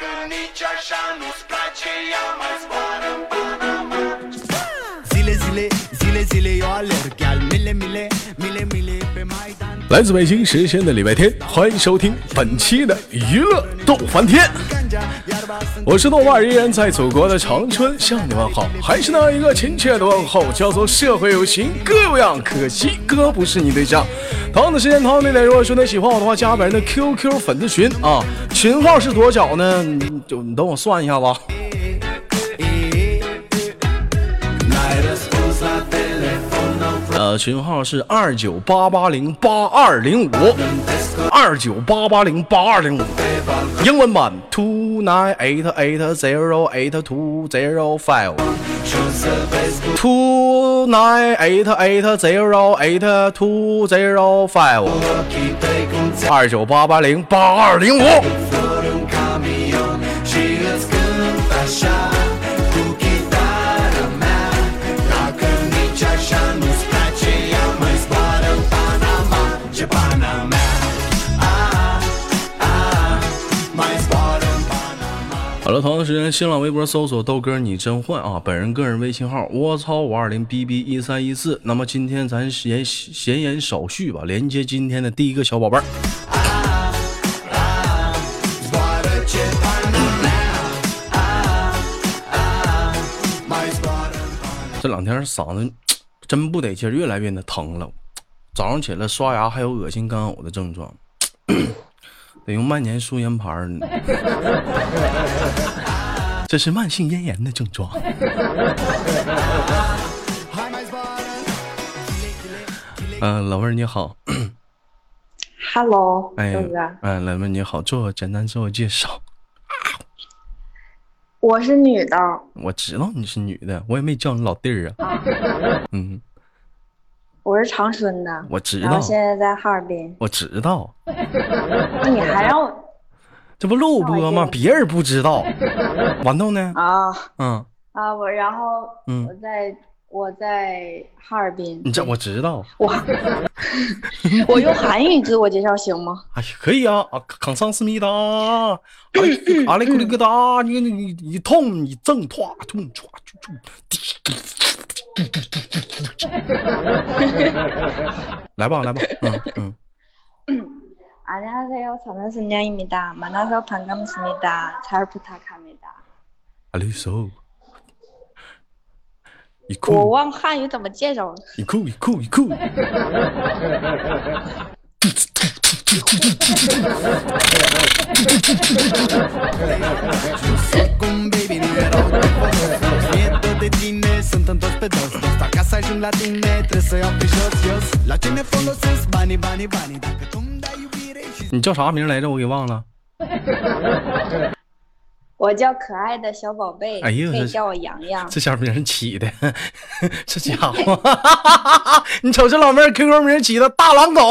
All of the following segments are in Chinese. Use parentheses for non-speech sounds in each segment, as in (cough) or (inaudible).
Dacă nici așa nu-ți place, ea mai zbor 来自北京时间的礼拜天，欢迎收听本期的娱乐逗翻天。我是豆瓣，依然在祖国的长春向你问好，还是那一个亲切的问候，叫做社会有情哥有样，可惜哥不是你对象。同样的时间，同样的点，如果说你喜欢我的话，加本人的 QQ 粉丝群啊，群号是多少呢？就你等我算一下吧。群号是二九八八零八二零五，二九八八零八二零五，英文版 two nine eight eight zero eight two zero five，two nine eight eight zero eight two zero five，二九八八零八二零五。好了，同样的时间，新浪微博搜索豆哥你真坏啊！本人个人微信号：我操五二零 bb 一三一四。那么今天咱闲闲言少叙吧，连接今天的第一个小宝贝儿。这两天嗓子真不得劲，越来越的疼了。早上起来刷牙还有恶心干呕的症状。得用万年舒颜牌儿，这是慢性咽炎的症状。嗯，老妹儿你好。Hello，哎。哎，老妹儿你好，做简单自我介绍。我是女的。我知道你是女的，我也没叫你老弟儿啊。嗯。我是长春的，我知道。现在在哈尔滨，我知道。你还让我？这不录播吗？别人不知道。豌豆呢？啊，嗯。啊，我然后，嗯，我在我在哈尔滨。你这我知道。(laughs) 我我用韩语自我介绍行吗？哎呀，可以啊啊！康桑思密达，阿阿雷库里格达，你你你你痛你正唰痛唰就就。来吧，来吧，嗯嗯。안녕하세요저는순영입니다만나서반갑습니다잘부탁합니다 알겠어我忘汉语怎么介绍了。 你叫啥名来着？我给忘了。我叫可爱的小宝贝，可以叫我洋洋。这小名起的，这家伙，你瞅这老妹儿 QQ 名起的大狼狗，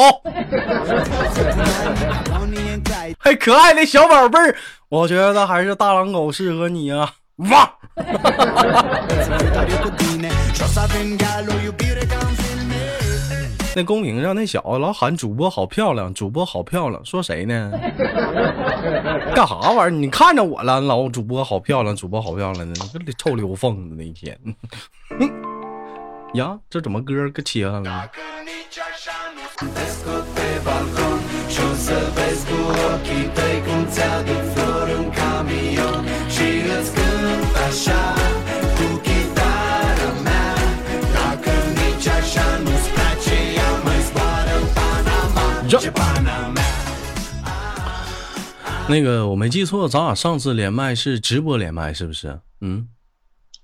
还可爱的小宝贝儿，我觉得还是大狼狗适合你啊！哇！(laughs) 那公屏上那小子老喊主播好漂亮，主播好漂亮，说谁呢？(laughs) 干啥玩意儿？你看着我了，老主播好漂亮，主播好漂亮的，这臭溜缝子那一天。呀，这怎么歌给切上了？那个我没记错，咱俩上次连麦是直播连麦，是不是？嗯，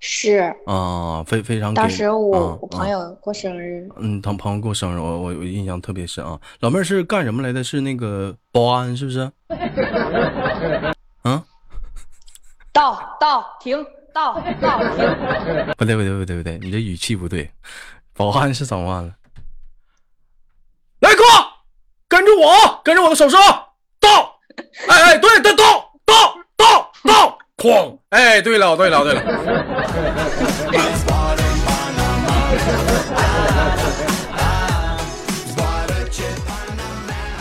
是啊，非非常。当时我我朋友过生日，嗯，他朋友过生日，我我我印象特别深啊。老妹儿是干什么来的？是那个保安，是不是？(laughs) 到到停，到到停。(laughs) 不对不对不对不对，你这语气不对。保安是怎么了？来哥，跟着我，跟着我的手势，到，哎哎，对对，到到到到，哐，哎，对了对了对了。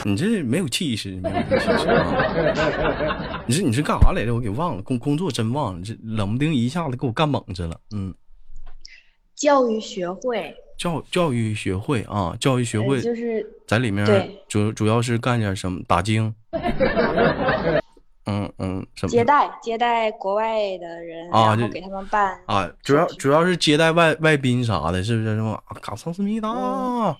你这没有气势，没有 (laughs) 气势啊！你这你是干啥来着？我给忘了，工工作真忘了，这冷不丁一下子给我干猛着了。嗯，教育学会，教教育学会啊，教育学会就是在里面主主要是干点什么？打经。嗯嗯，什么接待接待国外的人，啊就然后给他们办啊？主要主要是接待外外宾啥的，是不是？什么啊嘎桑思密达嗯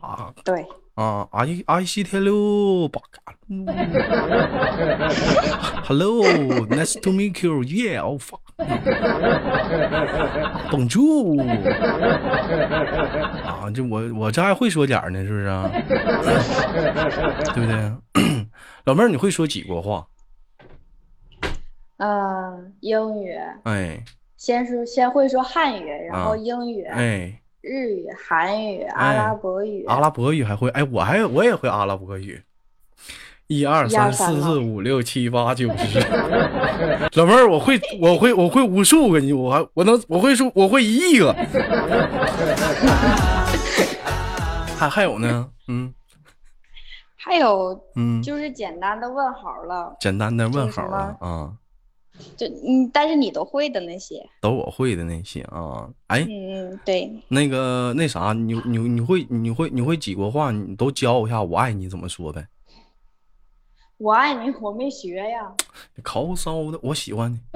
啊对，啊，阿依阿依西天六八嘎。嗯 (laughs) Hello, nice to meet you. Yeah, oh fuck. (laughs) Bonjour. 啊，这我我这还会说点儿呢，是不是啊？(laughs) 对不对？(clears throat) 老妹儿，你会说几国话？嗯，英语哎先说先会说汉语，然后啊英语、哎，日语、韩语、阿拉伯语，阿拉伯语还会？哎，我还我也会阿拉伯语。一二三四四五六七八九十，(laughs) 老妹儿，我会我会我会无数个你，我还我能我会数我会一亿个，(laughs) 还还有呢，嗯。还有嗯，就是简单的问好了，简单的问就是什好了啊，就嗯，但是你都会的那些，都我会的那些啊，哎，嗯嗯，对，那个那啥，你你你会你会你会几国话？你都教我一下，我爱你怎么说呗？我爱你，我没学呀，烤骚的，我喜欢你，(laughs)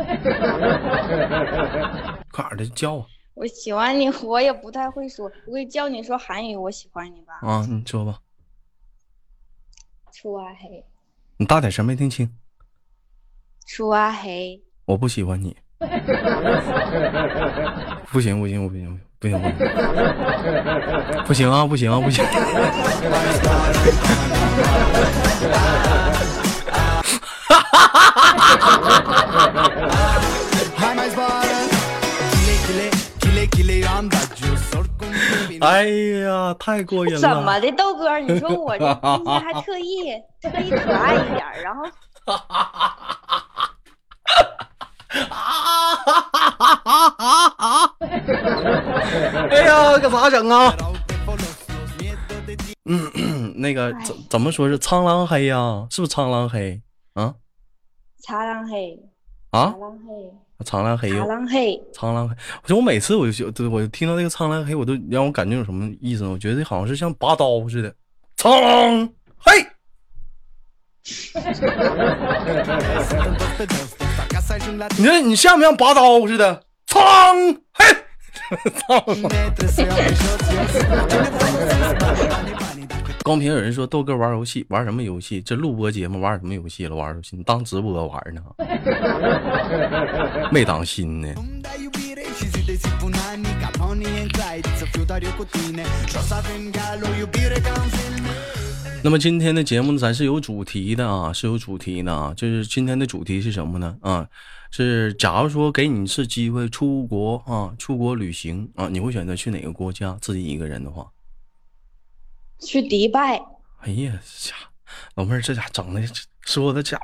快点儿的教我我喜欢你，我也不太会说，我会教你说韩语，我喜欢你吧，啊！你说吧，出啊黑，你大点声，没听清。出啊黑，我不喜欢你，(laughs) 不行不行不行不行不行不行啊不行啊不行.哎呀，太过瘾了！怎么的，豆哥？你说我这今天还特意特意可爱一点儿，然后哎呀，可咋整啊？Route folos, los miedos de ti. 嗯，那个怎怎么说是苍狼黑呀、是不是苍狼黑啊苍狼黑，啊苍狼黑，苍狼黑苍狼黑。我就我每次我就对我听到那个苍狼黑，我都让我感觉有什么意思呢？我觉得好像是像拔刀似的，苍狼黑。(laughs) 你说你像不像拔刀似的？操！嘿！(laughs) 操！(laughs) 公屏有人说：豆哥玩游戏，玩什么游戏？这录播节目玩什么游戏了？玩游戏，你当直播玩呢？(laughs) 没当心呢。那么今天的节目咱是有主题的啊，是有主题的啊。就是今天的主题是什么呢？啊，是假如说给你一次机会出国啊，出国旅行啊，你会选择去哪个国家？自己一个人的话，去迪拜，哎呀，这家老妹儿这家整的说的家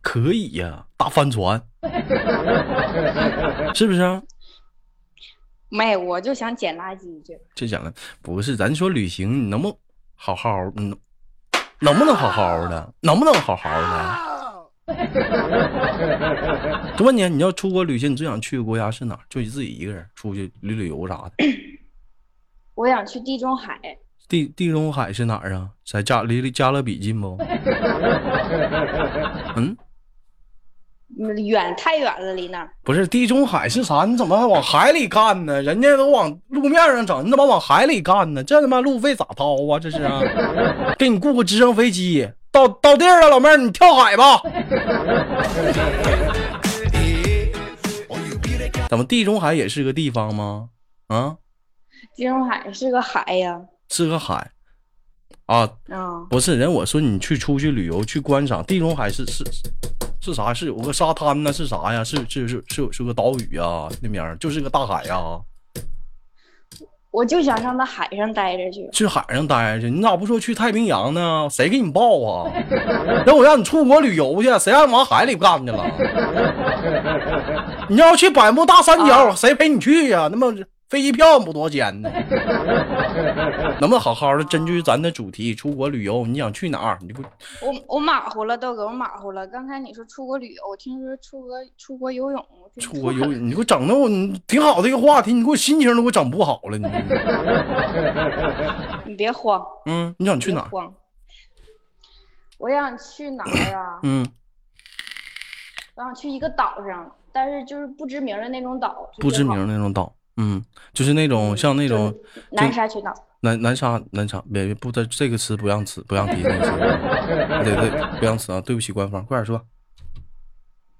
可以呀、大帆船，(laughs) 是不是、啊？没，我就想捡垃圾去。这讲的不是，咱说旅行，你能不能好好？嗯，能不能好好的？能不能好好的？就问你，你要出国旅行，你最想去的国家是哪？就你自己一个人出去旅旅游啥的。我想去地中海，地地中海是哪儿啊？在加离离加勒比近不？嗯，嗯远太远了，离那儿。不是，地中海是啥？你怎么还往海里干呢？人家都往路面上整，你怎么往海里干呢？这他妈路费咋掏啊？这是啊？(laughs) 给你雇个直升飞机，到到地儿了，老妹儿，你跳海吧。(laughs) 怎么地中海也是个地方吗？啊，地中海是个海呀，是个海啊，嗯，不是人。我说你去出去旅游去观赏地中海是是是啥？是有个沙滩呢？是啥呀？是是是是是个岛屿啊？那边儿就是个大海呀。我就想上那海上待着去。去海上待着去，你咋不说去太平洋呢？谁给你报啊？(laughs) 让我让你出国旅游去，谁让你往海里干去了？你要去百慕大三角，啊谁陪你去呀、那么飞机票不多钱呢？能不能好好的根据咱的主题出国旅游？你想去哪儿？你不我我马虎了，豆哥，我马虎了。刚才你说出国旅游，我听说出国出国游泳，出国游泳？(laughs) 你给我整的我你挺好的一个话题，你给我心情都给我整不好了。你 (laughs) 你别慌，嗯，你想去哪儿？慌。我想去哪儿啊？嗯，我想去一个岛上，但是就是不知名的那种岛，不知名的那种岛，嗯，就是那种像那种南沙群岛。南南沙南沙，别别不这这个词不让词不让提那个词，对对，不让词啊，对不起官方，快点说，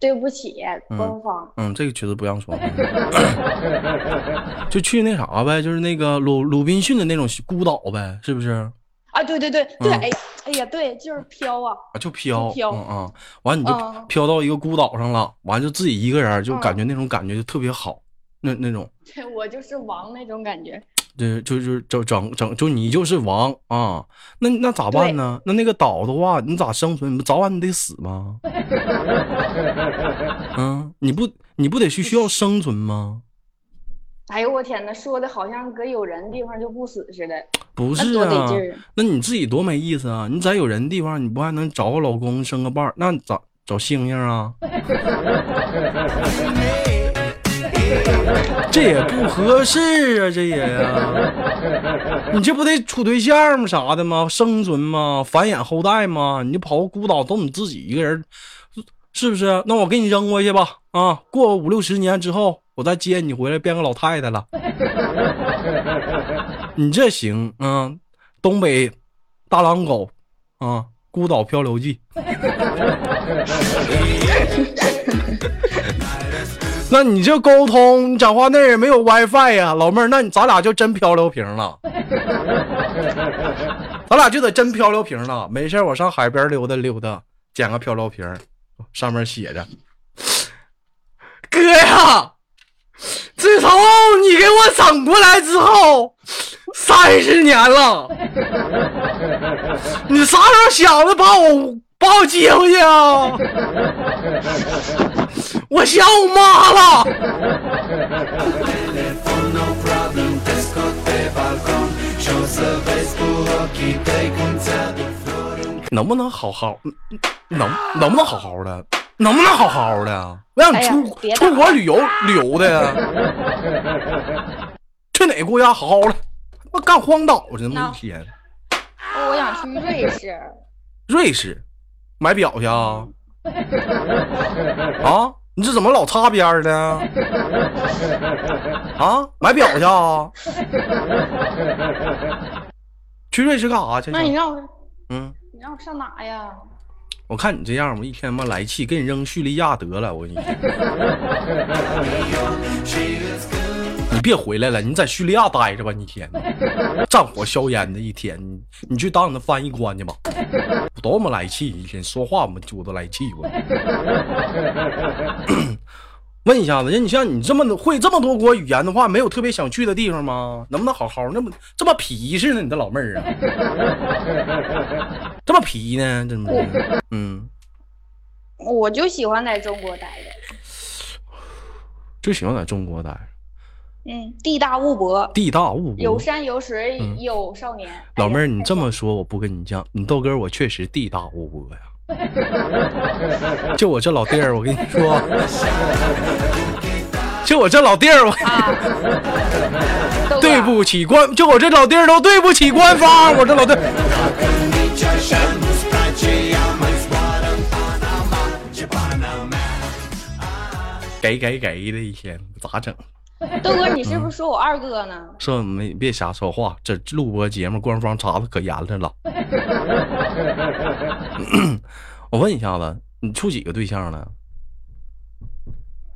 对不起，官方。嗯，这个确实不让说，(coughs) 就去那啥呗，就是那个鲁鲁滨逊的那种孤岛呗，是不是？啊，对对对对，嗯哎哎呀，对，就是飘啊。啊，就飘，就飘嗯嗯，完你就嗯飘到一个孤岛上了，完就自己一个人，就嗯感觉那种感觉就特别好，那那种。(laughs) 对我就是王那种感觉。对，就就整整整，就你就是王啊！那那咋办呢？那那个岛的话，你咋生存？你不早晚你得死吗？(laughs) 嗯，你不你不得需需要生存吗？哎呦我天呐，说的好像搁有人地方就不死似的，不是啊。那你自己多没意思啊！你在有人地方，你不还能找个老公生个伴儿？那咋找星星啊？(laughs) 这也不合适啊，这也呀、你这不得处对象吗？啥的吗？生存吗？繁衍后代吗？你就跑个孤岛都你自己一个人，是不是？那我给你扔过去吧，啊，过五六十年之后，我再接你回来，变个老太太了。你这行啊，东北大狼狗啊，孤岛漂流记。(laughs) 那你这沟通，你讲话那也没有 WiFi 呀、老妹儿，那你咱俩就真漂流瓶了，(laughs) 咱俩就得真漂流瓶了。没事我上海边溜达溜达，捡个漂流瓶，上面写着：“哥呀，自从你给我整过来之后，三十年了，你啥时候想着把我把我接回去啊？我想我妈了。能不能好好，能能不能好好的，能不能好好的？我让你哎出、出国旅游旅游的呀，去哪个国家好好的？我干荒岛去那么一天，我想去瑞士，瑞士买表去啊？啊，你这怎么老擦边儿呢？啊，买表去啊？去瑞士干啥去？那你让我嗯，你让我上哪呀？我看你这样，我一天他妈来气，给你扔叙利亚得了。我跟你说，你 (laughs) 别回来了，你在叙利亚待着吧，你天天 (laughs) 战火硝烟的一天，你你去当你的翻译官去吧。我多么来气，一天说话我我都来气我。(laughs) 问一下子，人你像你这么会这么多国语言的话，没有特别想去的地方吗？能不能好好那么这么皮实呢？你的老妹儿啊，(laughs) 这么皮呢？真的，嗯，我就喜欢在中国待着。就喜欢在中国待着，嗯，地大物博，地大物博。有山有水嗯有少年。老妹儿，你这么说，我不跟你犟，你豆哥我确实地大物博呀。就我这老弟儿，我跟你说，就我这老弟儿，我啊，(laughs) 对不起官，就我这老弟儿都对不起官方，我这老弟。给给给的一天咋整？(laughs) 豆哥，你是不是说我二哥呢？(laughs) 说没别瞎说话，这录播节目官方查的可严了了。(laughs) 我问一下子，你处几个对象了？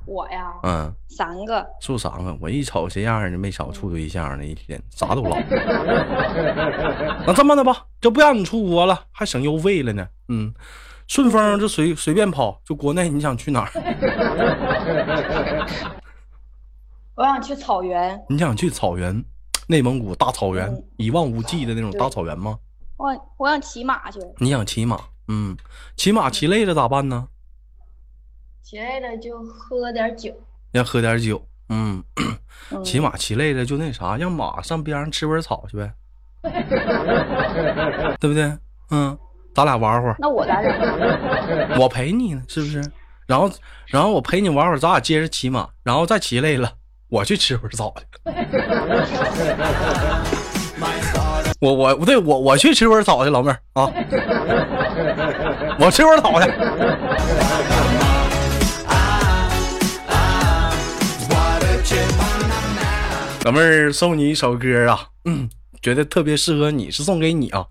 我呀，嗯，三个。处三个。我一瞅这样没少处对象呢，一天啥都唠。那这么的吧，就不让你出国了，还省邮费了呢。嗯，顺丰就随随便跑，就国内你想去哪儿？我想去草原，你想去草原，内蒙古大草原嗯，一望无际的那种大草原吗？我我想骑马去，你想骑马？嗯，骑马骑累了咋办呢？骑累了就喝点酒。要喝点酒嗯，嗯骑马骑累了就那啥，让马上边上吃会草去呗，(laughs) 对不对？嗯，咱俩玩会儿，那我咋整？我陪你呢，是不是？然后，然后我陪你玩会儿，咱俩接着骑马，然后再骑累了，我去吃会儿草去。我我不对，我我去吃会儿草去，老妹儿啊，我吃会儿草去。老妹儿送你一首歌啊，嗯，觉得特别适合你，是送给你啊。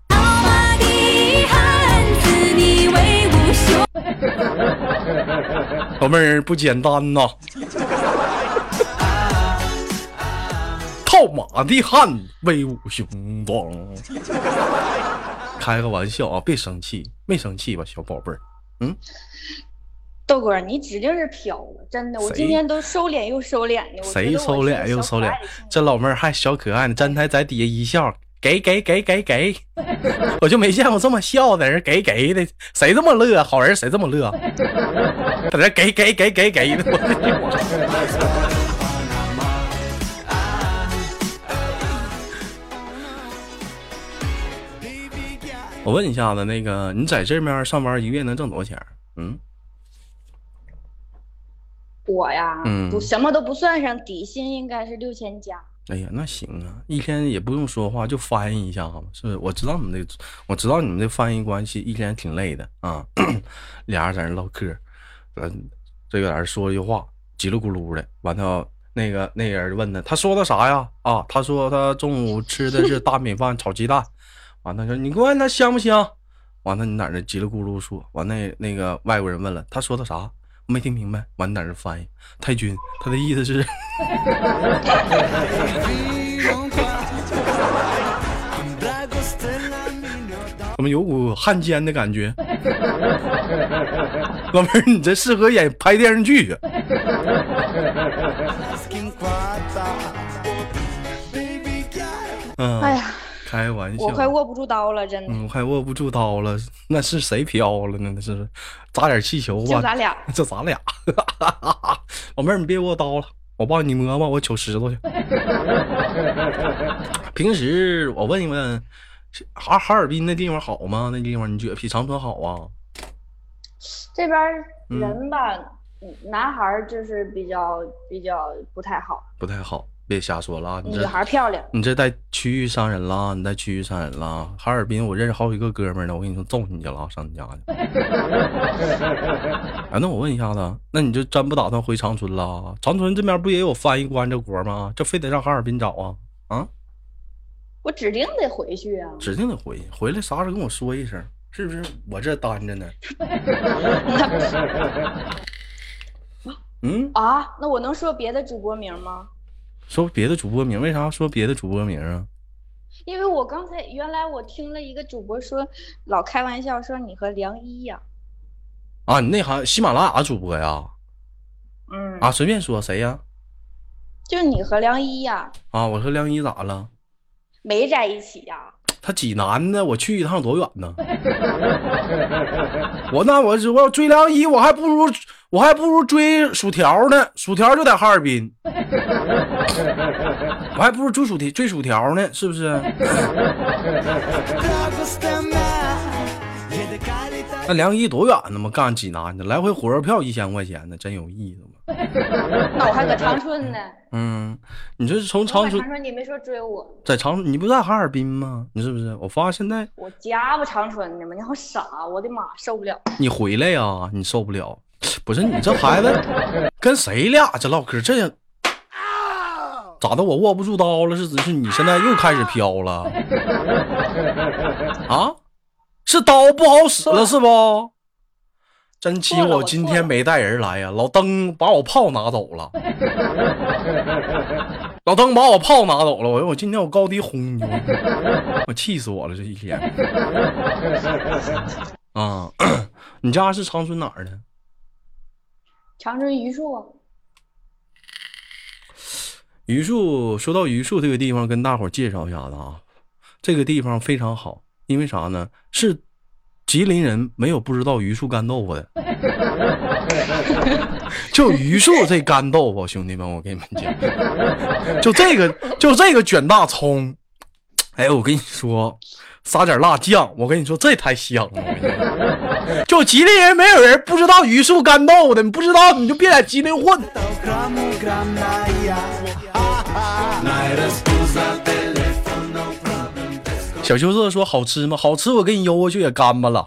老妹儿不简单呐，套马的汉威武雄壮。开个玩笑啊，别生气，没生气吧，小宝贝儿。嗯豆哥，你指定是飘了，真的，我今天都收敛又收敛的。谁收敛又收敛？这老妹儿还小可爱呢，真还在底下一笑，给给给给给，(laughs) 我就没见过这么笑的人，给给的，谁这么乐？好人谁这么乐？在这给给给给给的，我我问一下子，那个你在这面上班一个月能挣多少钱？嗯，我呀，嗯不什么都不算上，底薪应该是六千加。哎呀，那行啊，一天也不用说话，就翻译一下嘛，是不是？我知道你们这，我知道你们这翻译关系一天挺累的啊，(clears throat) 俩人在那唠嗑，咱，这个在那说一句话，叽里咕噜的，完他那个那个人问他，他说的啥呀？啊，他说他中午吃的是大米饭炒鸡蛋，完他说你问他香不香？完了你在那叽里咕噜说，完那那个外国人问了，他说的啥？我没听明白，完你在那翻译，太君，他的意思是。(laughs) 怎么有股汉奸的感觉？老妹儿，你这适合演拍电视剧 (laughs) 哎呀，开玩笑，我快握不住刀了，真的。嗯，我快握不住刀了，那是谁飘了呢？那是砸点气球吧？就咱俩，(laughs) 就咱俩。(laughs) 老妹儿，你别握刀了，我帮你摸摸，我取石头去。(laughs) 平时我问一问，是哈哈尔滨那地方好吗？那地方你觉得比长春好啊？这边人吧，男孩就是比较比较不太好，不太好，别瞎说了啊！你女这孩漂亮。你这带区域伤人了，你带区域伤人了。哈尔滨我认识好几个哥们儿呢，我跟你说揍你去了，上你家去。哎，(laughs) 那我问一下子，那你就真不打算回长春了？长春这边不也有翻译官这活吗？这非得让哈尔滨找啊？啊，我指定得回去啊！指定得回，回来啥时候跟我说一声，是不是？我这单着呢。(laughs) 嗯，啊，那我能说别的主播名吗？说别的主播名，为啥说别的主播名啊？因为我刚才原来我听了一个主播说，老开玩笑说你和梁一呀、啊，你那行喜马拉雅主播呀？嗯，啊，随便说谁呀？就你和梁一呀、啊，我和梁一咋了？没在一起呀、他济南的，我去一趟多远呢？(laughs) 我那我我要追梁一，我还不如我还不如追薯条呢，薯条就在哈尔滨，(laughs) 我还不如追薯条追薯条呢，是不是？(laughs) 那梁一多远呢嘛？干济南的，来回火车票一千块钱呢，真有意思？(laughs) 那我还搁长春呢。嗯，你这是从长春搁长春，你没说追我，在长春，你不在哈尔滨吗？你是不是？我发现现在我家不长春的吗？你好傻，我的妈，受不了！你回来呀，你受不了。不是你这孩子跟谁俩这唠嗑这样？咋的？我握不住刀了？是是你现在又开始飘了？啊？是刀不好使了是不？真气我今天没带人来呀！老登把我炮拿走了，老登把我炮拿走了。我我今天我高低轰你，我我气死我了这一天。啊，你家是长春哪儿的？长春榆树啊，榆树，说到榆树这个地方，跟大伙儿介绍一下子啊，这个地方非常好，因为啥呢？是吉林人没有不知道榆树干豆腐的。(laughs) 就榆树这干豆腐，兄弟们，我跟你们讲，(laughs) 就这个，就这个卷大葱，哎，我跟你说，撒点辣酱，我跟你说，这太香了。(laughs) 就吉林人没有人不知道榆树干豆腐的，你不知道你就别在吉林混。小羞涩说好吃吗？好吃，我给你邮过去也干巴了，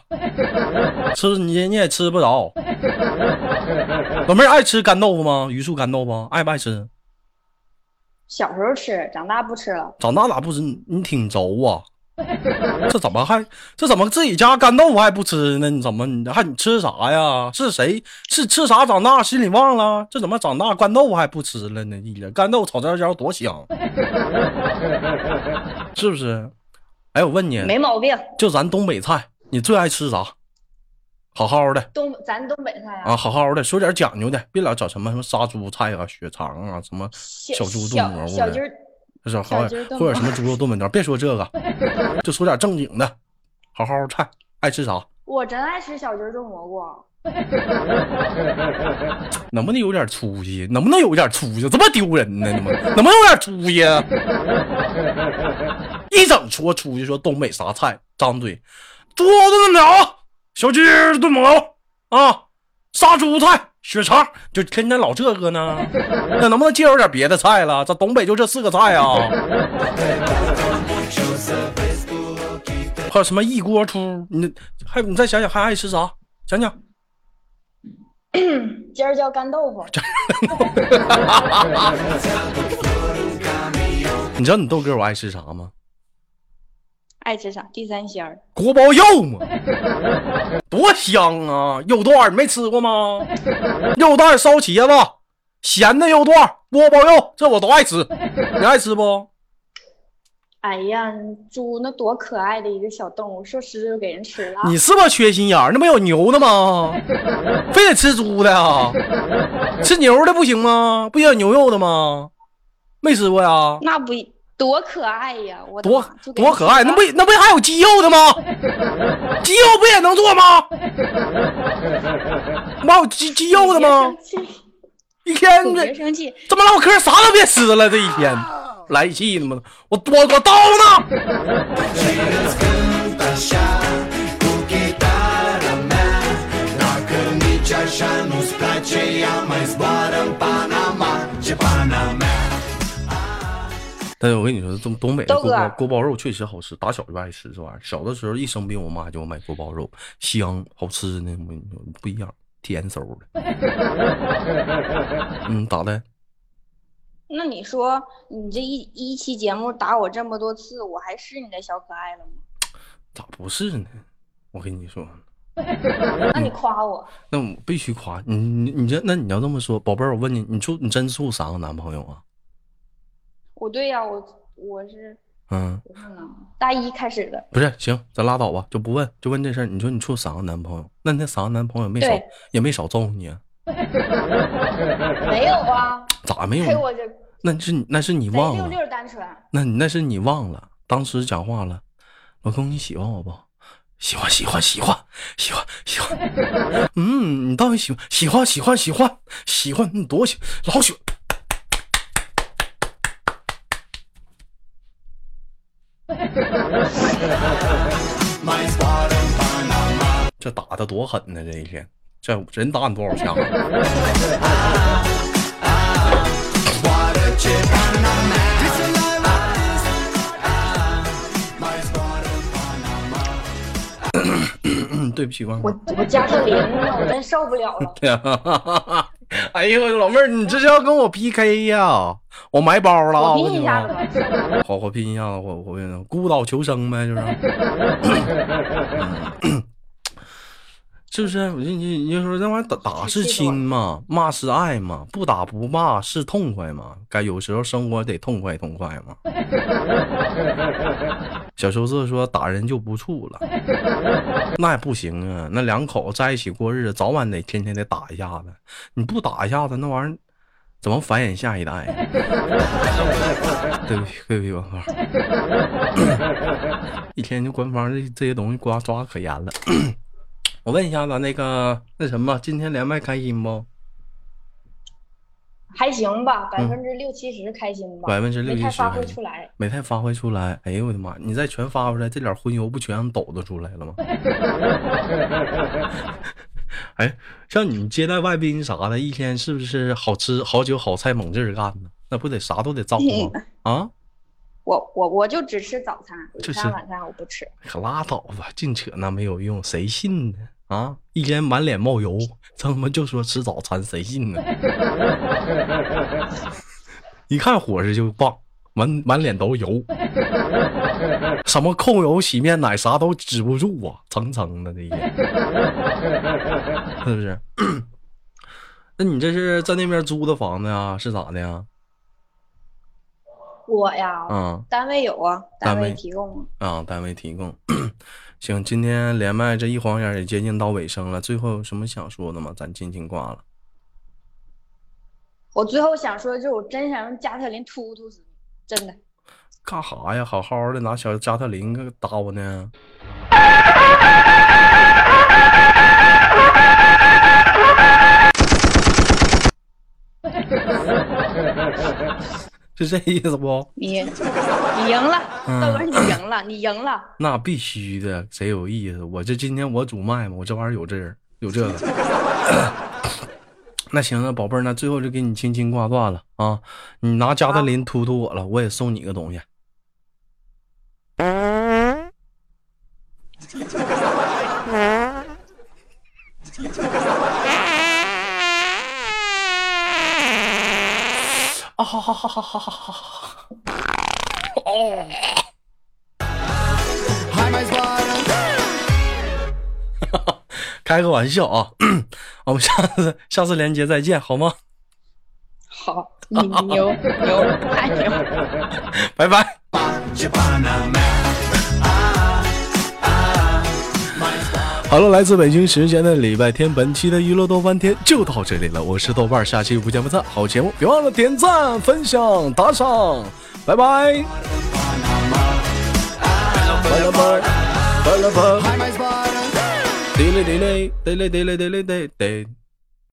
(laughs) 吃你你也吃不着。老妹儿爱吃干豆腐吗？榆树干豆腐爱不爱吃？小时候吃，长大不吃了。长大咋不吃？你你挺轴啊！(laughs) 这怎么还这怎么自己家干豆腐还不吃呢？你怎么你还你吃啥呀？是谁是吃啥长大心里忘了？这怎么长大干豆腐还不吃了呢？一点干豆腐炒尖椒多香，(laughs) 是不是？哎，我问你，没毛病。就咱东北菜，你最爱吃啥？好好的东咱东北菜啊，啊，好好的，说点讲究的，别老整什么什么杀猪菜啊、血肠啊，什么小猪炖蘑菇的小好或者什么猪肉炖粉条，别说这个，就说点正经的，好好菜，爱吃啥？我真爱吃小鸡炖蘑菇。(laughs) 能不能有点出息？能不能有点出息？这么丢人呢？能不能不能有点出息？(laughs) 一整说出去说东北啥菜，张嘴，猪肉炖粉条，小鸡炖蘑菇啊，杀猪菜、血肠，就天天老这个呢？那能不能介绍点别的菜了？这东北就这四个菜啊？(laughs) 还有什么一锅出？你还你再想想还爱吃啥？讲讲。(clears throat) 今儿叫干豆腐，(laughs) 你知道你豆哥我爱吃啥吗？爱吃啥？地三鲜儿。锅包肉嘛，(laughs) 多香啊！肉段你没吃过吗？肉蛋烧茄子，咸的肉段，锅包肉，这我都爱吃。你爱吃不？哎呀，猪那多可爱的一个小动物，说吃就给人吃了。你是不是缺心眼儿？那不有牛的吗？非得吃猪的啊？吃牛的不行吗？不也有牛肉的吗？没吃过呀？那不多可爱呀！我多多可爱，那不那不还有鸡肉的吗？鸡肉不也能做吗？不还有鸡鸡肉的吗？一天这么唠嗑，啥都别吃了，这一天来气了吗？我我我刀呢但是我跟你说，东东北的锅包锅包肉确实好吃，打小就爱吃这玩意儿。小的时候一生病，我妈就给我买锅包肉，香好吃呢。我跟你说不一样，甜嗖的。(laughs) 嗯，咋的？那你说你这一一期节目打我这么多次，我还是你的小可爱了吗？咋不是呢？我跟你说，那你夸我，那我必须夸你。你你这那你要这么说，宝贝儿，我问你，你处你真处三个男朋友啊？我对呀、我我是嗯，我是呢，大一开始的，不是，行，咱拉倒吧，就不问，就问这事儿。你说你处三个男朋友？那那三个男朋友没少对也没少揍你啊？没有啊，咋没有那是你那是你忘了，溜单纯，那你那是你忘了，当时讲话了，老公你喜欢我不？喜欢喜欢喜欢喜欢喜欢，(laughs) 嗯，你到底喜欢喜欢喜欢喜欢喜欢你多喜老喜欢。这打的多狠呢！这一天，这人打你多少枪啊？嗯，(laughs) 对不起，万我。我加个零了，我真受不了了。(laughs) 哎呦，老妹儿，你这是要跟我 PK 呀？我买包了拼一下好好拼一下子，我我孤岛求生呗，就是。(laughs) (laughs) 是不是？你你你就说那玩意打打是亲嘛，骂是爱嘛，不打不骂是痛快嘛。该有时候生活得痛快痛快嘛。(laughs) 小羞涩说打人就不处了，那也不行啊。那两口子在一起过日子，早晚得天天得打一下子。你不打一下子，那玩意儿怎么繁衍下一代呀？(laughs) 对不起，对不起，官方。(coughs) 一天就官方这这些东西刮抓可严了。我问一下子，那个那什么，今天连麦开心不？还行吧，百分之六七十开心吧，百分之六七十没太发挥出来。没太发挥出来。哎呦我的妈！你再全发出来，这点荤油不全让抖得出来了吗？(laughs) 哎，像你们接待外宾啥的，一天是不是好吃好酒好菜猛劲儿干呢？那不得啥都得造吗？啊，我我我就只吃早餐，午就是餐晚餐我不吃。可拉倒吧，净扯那没有用，谁信呢？啊，一天满脸冒油，他妈就说吃早餐，谁信呢？(laughs) 一看伙食就棒，满满脸都油，什么控油、洗面奶啥都止不住啊，蹭蹭的这一天，(laughs) 是不是？(coughs) 那你这是在那边租的房子呀？是咋的呀？我呀，嗯单位有啊，单单位位提供啊。啊，单位提供。(clears throat) 行，今天连麦这一晃眼也接近到尾声了，最后有什么想说的吗？咱轻轻挂了。我最后想说的就是，我真想用加特林突突死你，真的。干哈呀？好好的拿小加特林给打我呢？(laughs) 是这意思不？你你赢了，嗯豆哥你赢了，你赢了。那必须的，贼有意思。我这今天我主麦嘛，我这玩意儿有这人有这个。(coughs) 那行，那宝贝儿，那最后就给你轻轻挂断了啊！你拿加特林突突我了，我也送你个东西。啊哈哈哈哈哈哈哈哈！Hi, my spotter. 开个玩笑啊，(clears throat) 我们下次下次连接再见，好吗？好，你牛牛太牛。拜拜。好了，来自北京时间的礼拜天，本期的娱乐豆翻天就到这里了。我是豆瓣儿，下期不见不散。好节目，别忘了点赞、分享、打赏，拜拜。拜了拜，拜了拜，Hi, my spotter. 滴嘞得嘞，得嘞得嘞得嘞滴滴。